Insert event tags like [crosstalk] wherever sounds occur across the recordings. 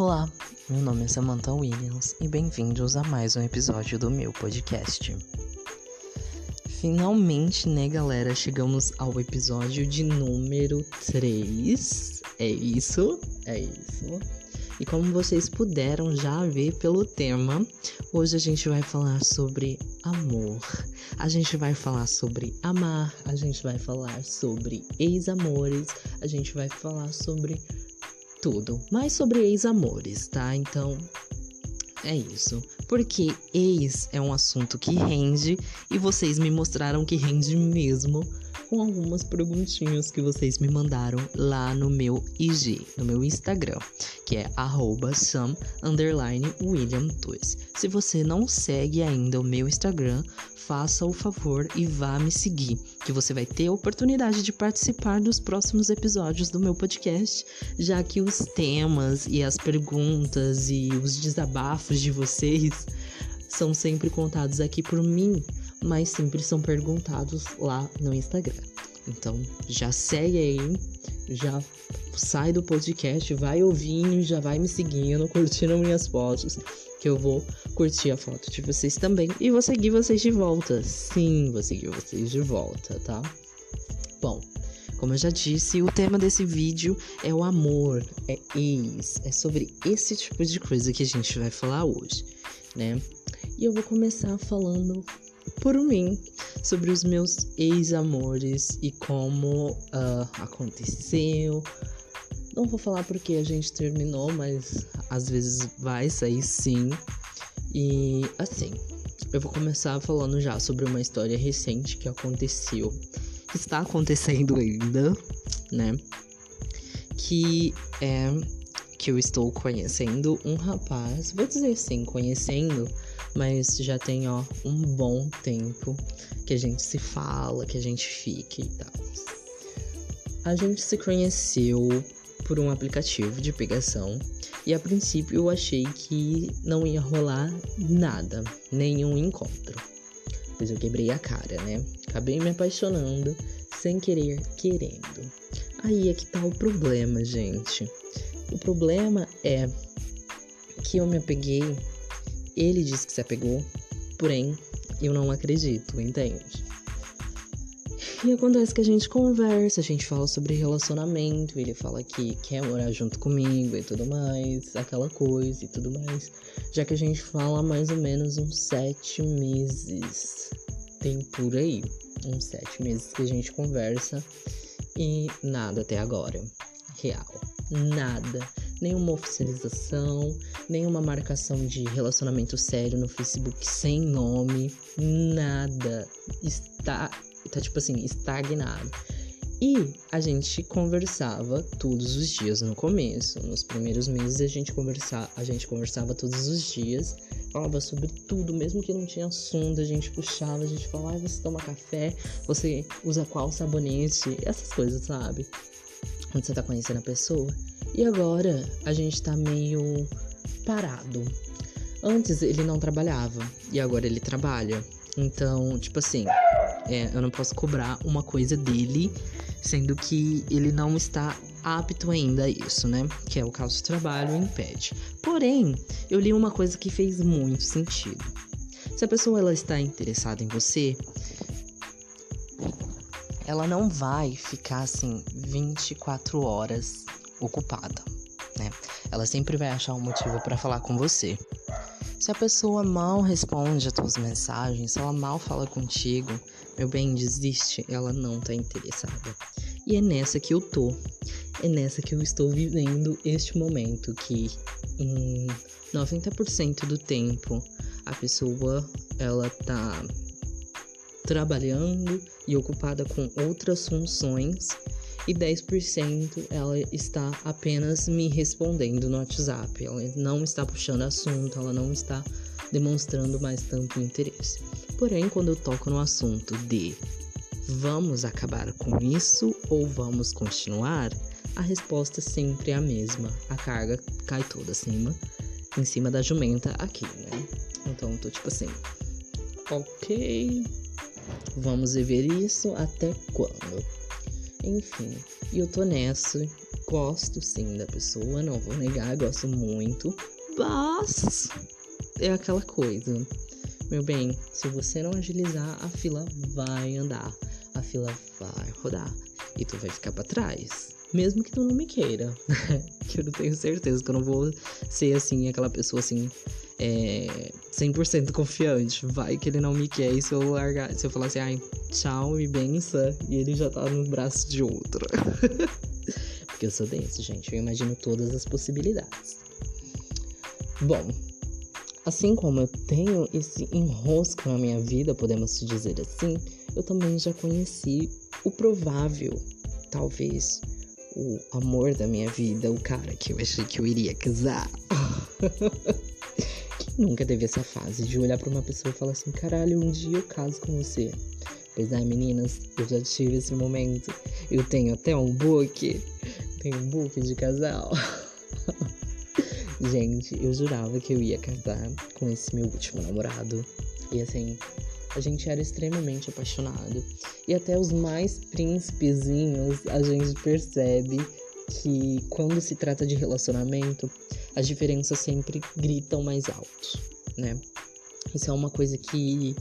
Olá, meu nome é Samantha Williams e bem-vindos a mais um episódio do meu podcast. Finalmente, né, galera, chegamos ao episódio de número 3. É isso? É isso. E como vocês puderam já ver pelo tema, hoje a gente vai falar sobre amor. A gente vai falar sobre amar, a gente vai falar sobre ex-amores, a gente vai falar sobre tudo, mais sobre ex-amores, tá? Então, é isso. Porque ex é um assunto que rende e vocês me mostraram que rende mesmo com algumas perguntinhas que vocês me mandaram lá no meu IG, no meu Instagram, que é sam_william2. Se você não segue ainda o meu Instagram, faça o favor e vá me seguir, que você vai ter a oportunidade de participar dos próximos episódios do meu podcast, já que os temas e as perguntas e os desabafos de vocês são sempre contados aqui por mim mas sempre são perguntados lá no Instagram. Então já segue aí, já sai do podcast, vai ouvindo, já vai me seguindo, curtindo minhas fotos, que eu vou curtir a foto de vocês também e vou seguir vocês de volta. Sim, vou seguir vocês de volta, tá? Bom, como eu já disse, o tema desse vídeo é o amor, é ex, é sobre esse tipo de coisa que a gente vai falar hoje, né? E eu vou começar falando por mim sobre os meus ex-amores e como uh, aconteceu. Não vou falar porque a gente terminou, mas às vezes vai sair sim. E assim, eu vou começar falando já sobre uma história recente que aconteceu, que está acontecendo ainda, né? Que é que eu estou conhecendo um rapaz, vou dizer assim, conhecendo mas já tem, ó, um bom tempo que a gente se fala, que a gente fica e tal. A gente se conheceu por um aplicativo de pegação e a princípio eu achei que não ia rolar nada, nenhum encontro. Pois eu quebrei a cara, né? Acabei me apaixonando sem querer, querendo. Aí é que tá o problema, gente. O problema é que eu me apeguei ele disse que se apegou, porém eu não acredito, entende? E acontece que a gente conversa, a gente fala sobre relacionamento, ele fala que quer morar junto comigo e tudo mais, aquela coisa e tudo mais. Já que a gente fala mais ou menos uns sete meses. Tem por aí, uns sete meses que a gente conversa e nada até agora. Real. Nada nenhuma oficialização, nenhuma marcação de relacionamento sério no Facebook sem nome, nada. Está, tá tipo assim, estagnado. E a gente conversava todos os dias no começo. Nos primeiros meses a gente conversava, a gente conversava todos os dias, falava sobre tudo, mesmo que não tinha assunto, a gente puxava, a gente falava, ah, você toma café, você usa qual sabonete, essas coisas, sabe? Quando você tá conhecendo a pessoa. E agora a gente tá meio parado. Antes ele não trabalhava e agora ele trabalha. Então, tipo assim, é, eu não posso cobrar uma coisa dele, sendo que ele não está apto ainda a isso, né? Que é o caso do trabalho impede. Porém, eu li uma coisa que fez muito sentido. Se a pessoa ela está interessada em você, ela não vai ficar assim 24 horas ocupada, né? Ela sempre vai achar um motivo para falar com você. Se a pessoa mal responde as tuas mensagens, se ela mal fala contigo, meu bem, desiste, ela não tá interessada. E é nessa que eu tô. É nessa que eu estou vivendo este momento que em 90% do tempo a pessoa ela tá trabalhando e ocupada com outras funções e 10% ela está apenas me respondendo no WhatsApp. Ela não está puxando assunto, ela não está demonstrando mais tanto interesse. Porém, quando eu toco no assunto de vamos acabar com isso ou vamos continuar, a resposta sempre é a mesma. A carga cai toda acima, em cima da jumenta aqui, né? Então, tô tipo assim, ok, vamos viver isso até quando? Enfim, eu tô nessa gosto sim da pessoa, não vou negar, gosto muito, mas é aquela coisa. Meu bem, se você não agilizar, a fila vai andar, a fila vai rodar e tu vai ficar para trás. Mesmo que tu não me queira, [laughs] que eu não tenho certeza que eu não vou ser assim, aquela pessoa assim, é, 100% confiante. Vai que ele não me quer e se eu largar, se eu falar assim, ai, tchau e benção, e ele já tá no braço de outra. [laughs] Porque eu sou desse, gente, eu imagino todas as possibilidades. Bom, assim como eu tenho esse enrosco na minha vida, podemos dizer assim, eu também já conheci o provável, talvez, o amor da minha vida, o cara que eu achei que eu iria casar. [laughs] Nunca teve essa fase de olhar para uma pessoa e falar assim: caralho, um dia eu caso com você? Pois é, meninas, eu já tive esse momento. Eu tenho até um book. Tenho um book de casal. [laughs] Gente, eu jurava que eu ia casar com esse meu último namorado. E assim, a gente era extremamente apaixonado. E até os mais príncipezinhos a gente percebe que quando se trata de relacionamento, as diferenças sempre gritam mais alto, né? Isso é uma coisa que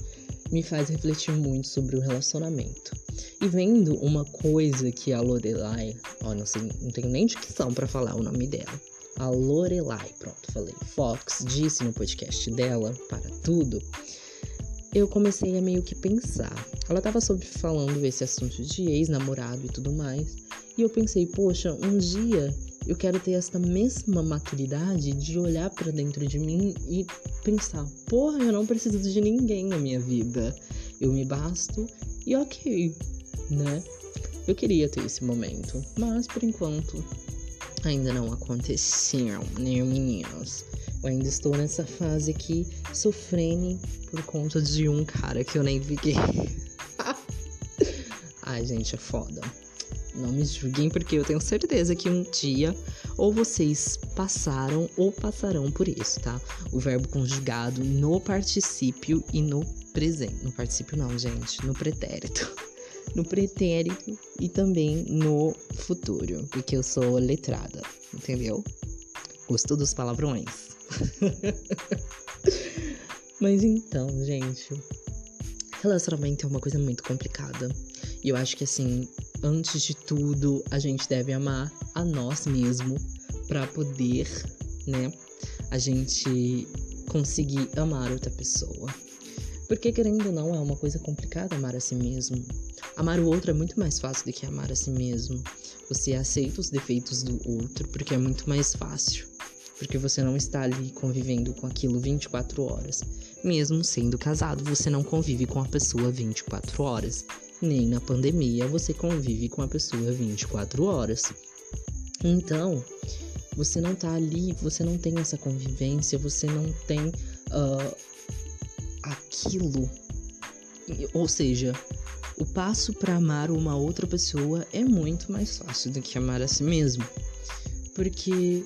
me faz refletir muito sobre o relacionamento. E vendo uma coisa que a Lorelai, ó, não sei, não tenho nem dicção para falar o nome dela. A Lorelai, pronto, falei. Fox disse no podcast dela, para tudo, eu comecei a meio que pensar. Ela tava sobre falando esse assunto de ex-namorado e tudo mais. E eu pensei, poxa, um dia eu quero ter essa mesma maturidade de olhar para dentro de mim e pensar, porra, eu não preciso de ninguém na minha vida. Eu me basto e ok, né? Eu queria ter esse momento, mas por enquanto ainda não aconteceu, né, meninos? Eu ainda estou nessa fase aqui, sofrendo por conta de um cara que eu nem fiquei. [laughs] Ai, gente, é foda. Não me julguem, porque eu tenho certeza que um dia ou vocês passaram ou passarão por isso, tá? O verbo conjugado no particípio e no presente. No particípio, não, gente, no pretérito. [laughs] No pretérito e também no futuro, porque eu sou letrada, entendeu? Gostou dos palavrões? [laughs] Mas então, gente, relacionamento é uma coisa muito complicada. E eu acho que assim, antes de tudo, a gente deve amar a nós mesmo para poder, né, a gente conseguir amar outra pessoa. Porque querendo ou não, é uma coisa complicada amar a si mesmo. Amar o outro é muito mais fácil do que amar a si mesmo. Você aceita os defeitos do outro porque é muito mais fácil porque você não está ali convivendo com aquilo 24 horas. Mesmo sendo casado, você não convive com a pessoa 24 horas. Nem na pandemia você convive com a pessoa 24 horas. Então, você não tá ali, você não tem essa convivência, você não tem uh, aquilo. Ou seja, o passo para amar uma outra pessoa é muito mais fácil do que amar a si mesmo. Porque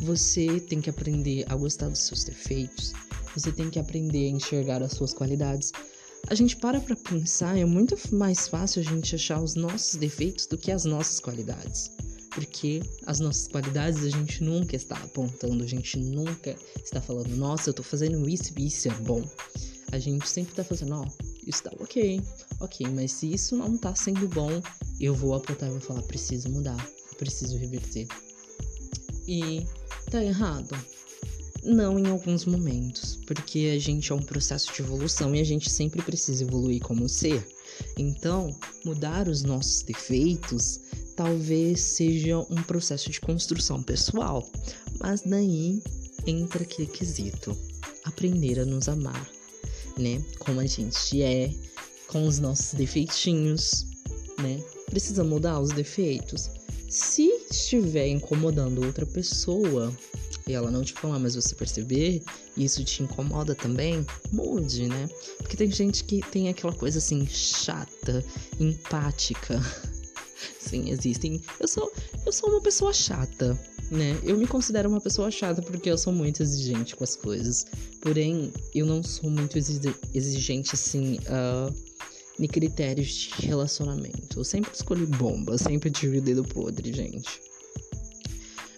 você tem que aprender a gostar dos seus defeitos. Você tem que aprender a enxergar as suas qualidades. A gente para pra pensar, é muito mais fácil a gente achar os nossos defeitos do que as nossas qualidades. Porque as nossas qualidades a gente nunca está apontando, a gente nunca está falando, nossa, eu tô fazendo isso e isso é bom. A gente sempre tá fazendo, ó, oh, isso tá ok, ok, mas se isso não tá sendo bom, eu vou apontar e vou falar, preciso mudar, preciso reverter. E Tá errado? Não em alguns momentos, porque a gente é um processo de evolução e a gente sempre precisa evoluir como ser. Então, mudar os nossos defeitos talvez seja um processo de construção pessoal, mas daí entra aquele quesito: aprender a nos amar, né? Como a gente é, com os nossos defeitinhos, né? Precisa mudar os defeitos? Se estiver incomodando outra pessoa e ela não te falar, mas você perceber, e isso te incomoda também, mude, né? Porque tem gente que tem aquela coisa assim, chata, empática. [laughs] Sim, existem. Eu sou, eu sou uma pessoa chata, né? Eu me considero uma pessoa chata porque eu sou muito exigente com as coisas. Porém, eu não sou muito exigente assim. Uh, em critérios de relacionamento. Eu sempre escolhi bomba, sempre tive o dedo podre, gente.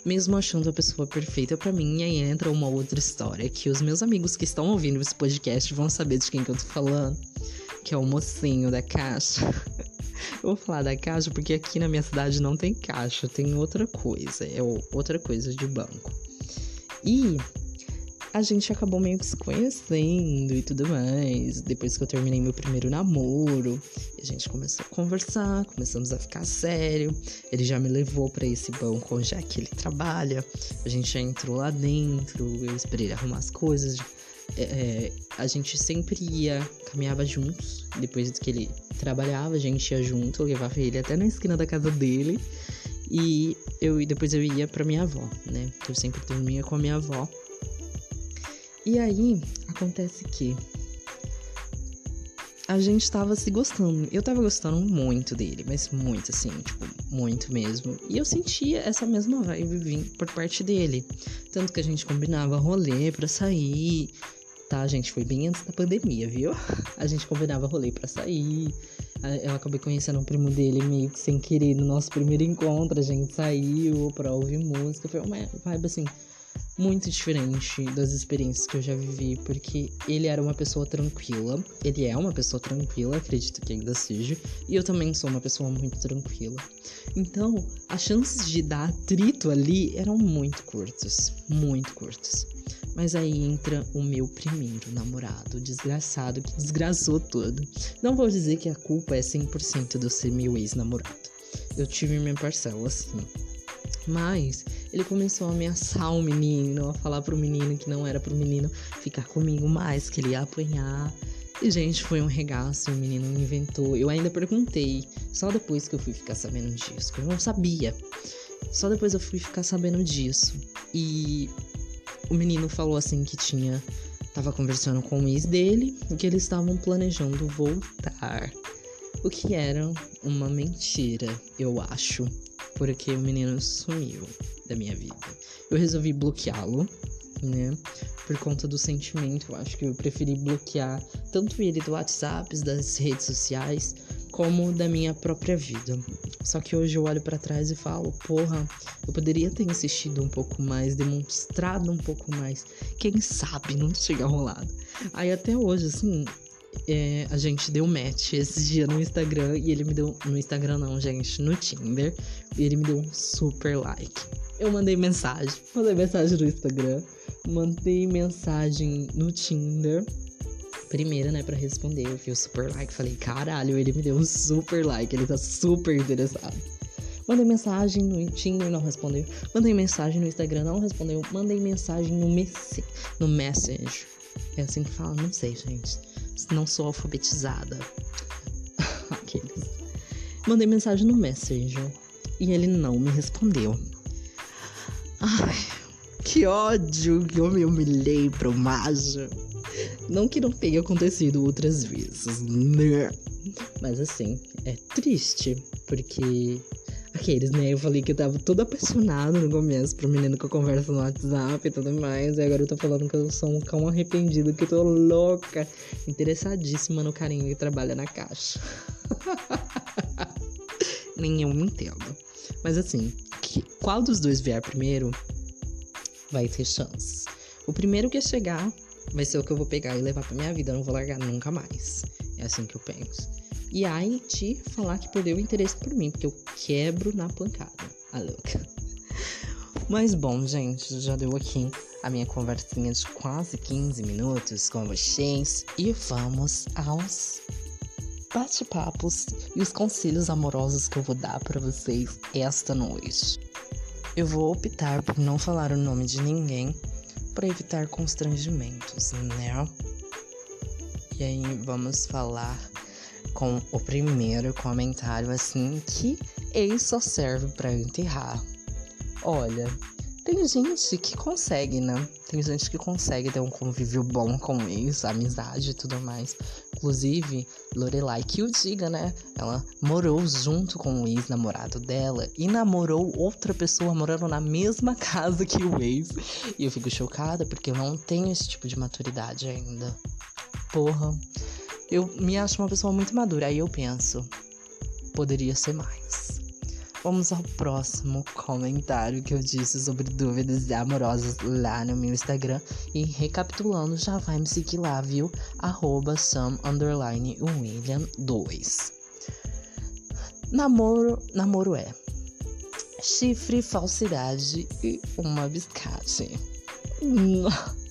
Mesmo achando a pessoa perfeita para mim, aí entra uma outra história que os meus amigos que estão ouvindo esse podcast vão saber de quem que eu tô falando, que é o mocinho da caixa. [laughs] eu vou falar da caixa porque aqui na minha cidade não tem caixa, tem outra coisa, é outra coisa de banco. E a gente acabou meio que se conhecendo e tudo mais. Depois que eu terminei meu primeiro namoro, a gente começou a conversar, começamos a ficar sério. Ele já me levou para esse banco onde é que ele trabalha. A gente já entrou lá dentro, eu esperei ele arrumar as coisas. É, é a gente sempre ia, caminhava juntos. Depois que ele trabalhava, a gente ia junto, eu levava ele até na esquina da casa dele. E eu depois eu ia para minha avó, né? Eu sempre dormia com a minha avó. E aí, acontece que a gente tava se gostando. Eu tava gostando muito dele, mas muito assim, tipo, muito mesmo. E eu sentia essa mesma vibe vir por parte dele. Tanto que a gente combinava rolê pra sair. Tá, gente? Foi bem antes da pandemia, viu? [laughs] A gente combinava rolê pra sair. Eu acabei conhecendo o primo dele meio que sem querer no nosso primeiro encontro. A gente saiu pra ouvir música. Foi uma vibe assim muito diferente das experiências que eu já vivi, porque ele era uma pessoa tranquila, ele é uma pessoa tranquila, acredito que ainda seja, e eu também sou uma pessoa muito tranquila. Então, as chances de dar atrito ali eram muito curtas, muito curtas. Mas aí entra o meu primeiro namorado, desgraçado, que desgraçou tudo. Não vou dizer que a culpa é 100% do ser meu ex-namorado. Eu tive minha parcela, assim. Mas ele começou a ameaçar o menino, a falar pro menino que não era pro menino ficar comigo mais, que ele ia apanhar. E, gente, foi um regaço, o menino inventou. Eu ainda perguntei, só depois que eu fui ficar sabendo disso, eu não sabia. Só depois eu fui ficar sabendo disso. E o menino falou assim que tinha. Tava conversando com o ex dele e que eles estavam planejando voltar. O que era uma mentira, eu acho. Porque o menino sumiu da minha vida. Eu resolvi bloqueá-lo, né? Por conta do sentimento, eu acho que eu preferi bloquear tanto ele do WhatsApp, das redes sociais, como da minha própria vida. Só que hoje eu olho para trás e falo, porra, eu poderia ter insistido um pouco mais, demonstrado um pouco mais. Quem sabe não tinha rolado. Aí até hoje, assim, é, a gente deu match esse dia no Instagram e ele me deu. No Instagram não, gente, no Tinder. E ele me deu um super like. Eu mandei mensagem. Mandei mensagem no Instagram. Mandei mensagem no Tinder. Primeira, né, pra responder. Eu vi o super like. Falei, caralho, ele me deu um super like. Ele tá super interessado. Mandei mensagem no Tinder, não respondeu. Mandei mensagem no Instagram, não respondeu. Mandei mensagem no, mess no Message. É assim que fala? Não sei, gente não sou alfabetizada. [laughs] Aqueles. Mandei mensagem no Messenger e ele não me respondeu. Ai, que ódio que eu me humilhei pro Majo. Não que não tenha acontecido outras vezes, né? Mas assim, é triste, porque aqueles, né? Eu falei que eu tava todo apaixonado no começo pro menino que eu converso no WhatsApp e tudo mais. E agora eu tô falando que eu sou um cão arrependido, que eu tô louca, interessadíssima no carinho que trabalha na caixa. [laughs] Nem eu me entendo. Mas assim, que, qual dos dois vier primeiro vai ter chance. O primeiro que chegar vai ser o que eu vou pegar e levar pra minha vida. Eu não vou largar nunca mais. É assim que eu penso. E aí te falar que perdeu o interesse por mim, porque eu quebro na pancada. A louca. [laughs] Mas bom, gente, já deu aqui a minha conversinha de quase 15 minutos com vocês. E vamos aos bate-papos e os conselhos amorosos que eu vou dar para vocês esta noite. Eu vou optar por não falar o nome de ninguém para evitar constrangimentos, né? E aí vamos falar com o primeiro comentário assim que ex só serve para enterrar. Olha, tem gente que consegue, né? Tem gente que consegue ter um convívio bom com ex, amizade e tudo mais. Inclusive, Lorelai que o diga, né? Ela morou junto com o ex-namorado dela e namorou outra pessoa morando na mesma [laughs] casa que o ex. E eu fico chocada porque eu não tenho esse tipo de maturidade ainda. Porra eu me acho uma pessoa muito madura. Aí eu penso, poderia ser mais. vamos ao próximo comentário que eu disse sobre dúvidas amorosas lá no meu Instagram. E recapitulando, já vai me seguir lá, viu? Arroba Sam William 2. Namoro, namoro é chifre, falsidade e uma biscate. [laughs]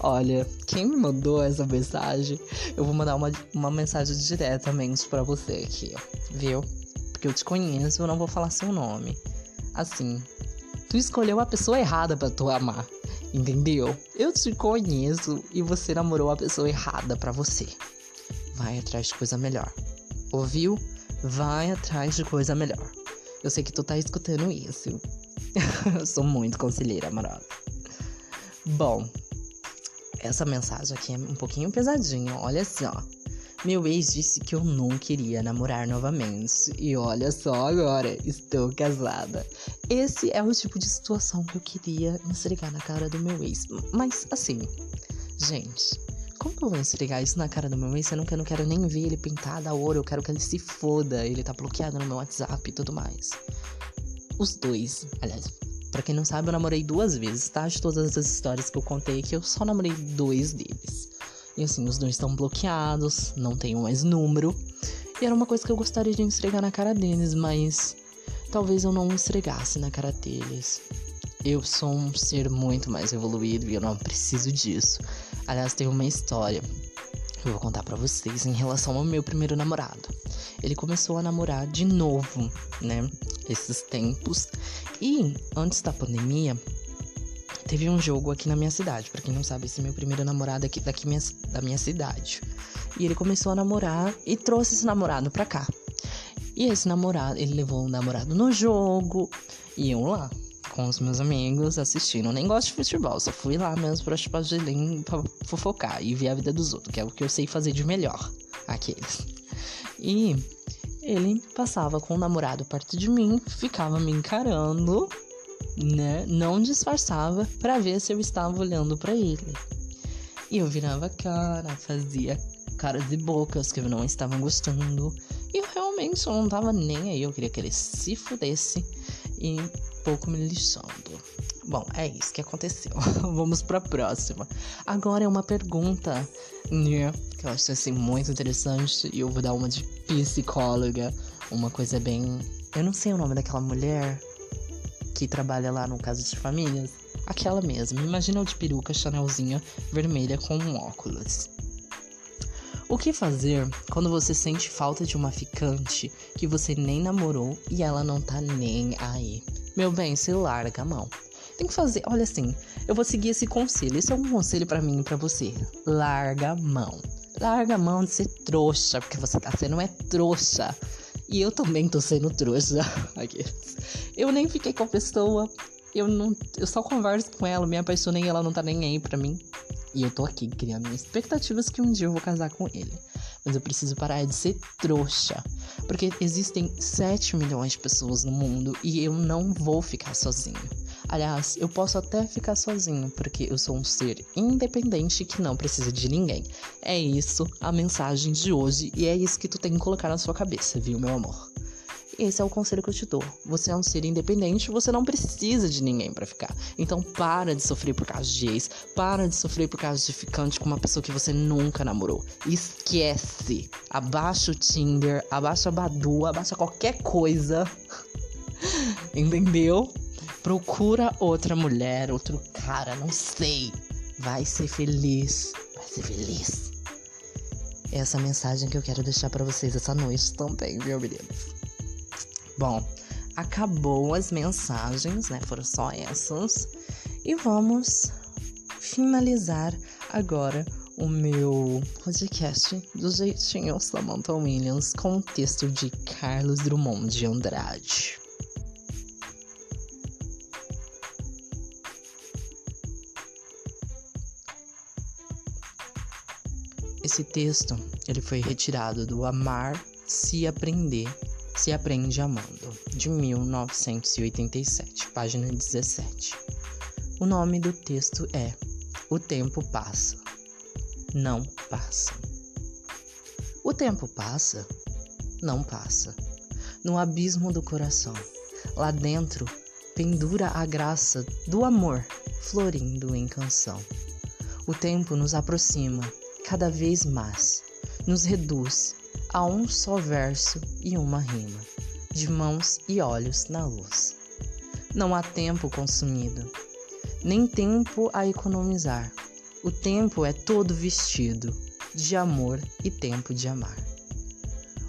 Olha, quem me mandou essa mensagem, eu vou mandar uma, uma mensagem diretamente para você aqui, viu? Porque eu te conheço, eu não vou falar seu nome. Assim, tu escolheu a pessoa errada para tu amar, entendeu? Eu te conheço e você namorou a pessoa errada para você. Vai atrás de coisa melhor. Ouviu? Vai atrás de coisa melhor. Eu sei que tu tá escutando isso. [laughs] eu sou muito conselheira amorosa. Bom, essa mensagem aqui é um pouquinho pesadinha, olha só. Meu ex disse que eu não queria namorar novamente. E olha só agora, estou casada. Esse é o tipo de situação que eu queria esfregar na cara do meu ex. Mas assim, gente, como que eu vou esfregar isso na cara do meu ex? Eu não, eu não quero nem ver ele pintado a ouro, eu quero que ele se foda. Ele tá bloqueado no meu WhatsApp e tudo mais. Os dois, aliás, Pra quem não sabe, eu namorei duas vezes, tá? De todas as histórias que eu contei aqui, eu só namorei dois deles. E assim, os dois estão bloqueados, não tenho mais número. E era uma coisa que eu gostaria de esfregar na cara deles, mas talvez eu não esfregasse na cara deles. Eu sou um ser muito mais evoluído e eu não preciso disso. Aliás, tem uma história eu vou contar para vocês em relação ao meu primeiro namorado. Ele começou a namorar de novo, né? Esses tempos. E antes da pandemia, teve um jogo aqui na minha cidade. Para quem não sabe, esse é meu primeiro namorado aqui daqui minha, da minha cidade. E ele começou a namorar e trouxe esse namorado pra cá. E esse namorado, ele levou o namorado no jogo. E eu lá, com os meus amigos, assistindo. Eu nem gosto de futebol, só fui lá mesmo pra chupar gelinho, pra fofocar e ver a vida dos outros, que é o que eu sei fazer de melhor. Aqueles. E ele passava com o namorado perto de mim, ficava me encarando, né? Não disfarçava para ver se eu estava olhando para ele. E eu virava a cara, fazia caras e bocas que não estava gostando. E eu realmente não tava nem aí, eu queria que ele se fudesse e pouco me lixando. Bom, é isso que aconteceu. [laughs] Vamos para a próxima. Agora é uma pergunta, né, que eu acho assim muito interessante e eu vou dar uma de psicóloga, uma coisa bem, eu não sei o nome daquela mulher que trabalha lá no caso de famílias, aquela mesma. Imagina eu de peruca chanelzinha vermelha com um óculos. O que fazer quando você sente falta de uma ficante que você nem namorou e ela não tá nem aí? Meu bem, se larga a mão. Tem que fazer, olha assim, eu vou seguir esse conselho. Esse é um conselho para mim e para você. Larga a mão. Larga a mão de ser trouxa, porque você tá sendo é trouxa. E eu também tô sendo trouxa. [laughs] Eu nem fiquei com a pessoa. Eu não, eu só converso com ela, me apaixonei e ela não tá nem aí para mim. E eu tô aqui criando expectativas que um dia eu vou casar com ele. Mas eu preciso parar de ser trouxa. Porque existem 7 milhões de pessoas no mundo e eu não vou ficar sozinho. Aliás, eu posso até ficar sozinho, porque eu sou um ser independente que não precisa de ninguém. É isso a mensagem de hoje e é isso que tu tem que colocar na sua cabeça, viu, meu amor? Esse é o conselho que eu te dou. Você é um ser independente, você não precisa de ninguém para ficar. Então para de sofrer por causa de ex, para de sofrer por causa de ficante com uma pessoa que você nunca namorou. Esquece. Abaixa o Tinder, abaixa a Badu, abaixa qualquer coisa. [laughs] Entendeu? Procura outra mulher, outro cara, não sei. Vai ser feliz. Vai ser feliz. Essa mensagem que eu quero deixar para vocês essa noite também, viu, meninas? Bom, acabou as mensagens, né? Foram só essas. E vamos finalizar agora o meu podcast do jeitinho Samantha Williams com o texto de Carlos Drummond de Andrade. Esse texto, ele foi retirado do Amar se aprender, se aprende amando, de 1987, página 17. O nome do texto é O tempo passa. Não passa. O tempo passa, não passa. No abismo do coração, Lá dentro pendura a graça do amor florindo em canção. O tempo nos aproxima cada vez mais, nos reduz a um só verso e uma rima, de mãos e olhos na luz. Não há tempo consumido, nem tempo a economizar. O tempo é todo vestido de amor e tempo de amar.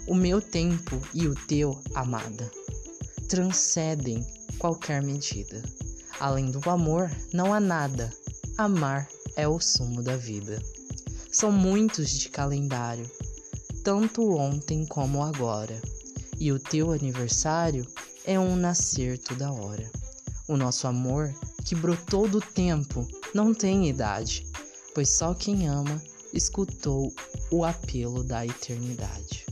O meu tempo e o teu, amada, transcendem qualquer medida. Além do amor, não há nada. Amar é o sumo da vida. São muitos de calendário, tanto ontem como agora. E o teu aniversário é um nascer toda hora. O nosso amor, que brotou do tempo, não tem idade, pois só quem ama escutou o apelo da eternidade.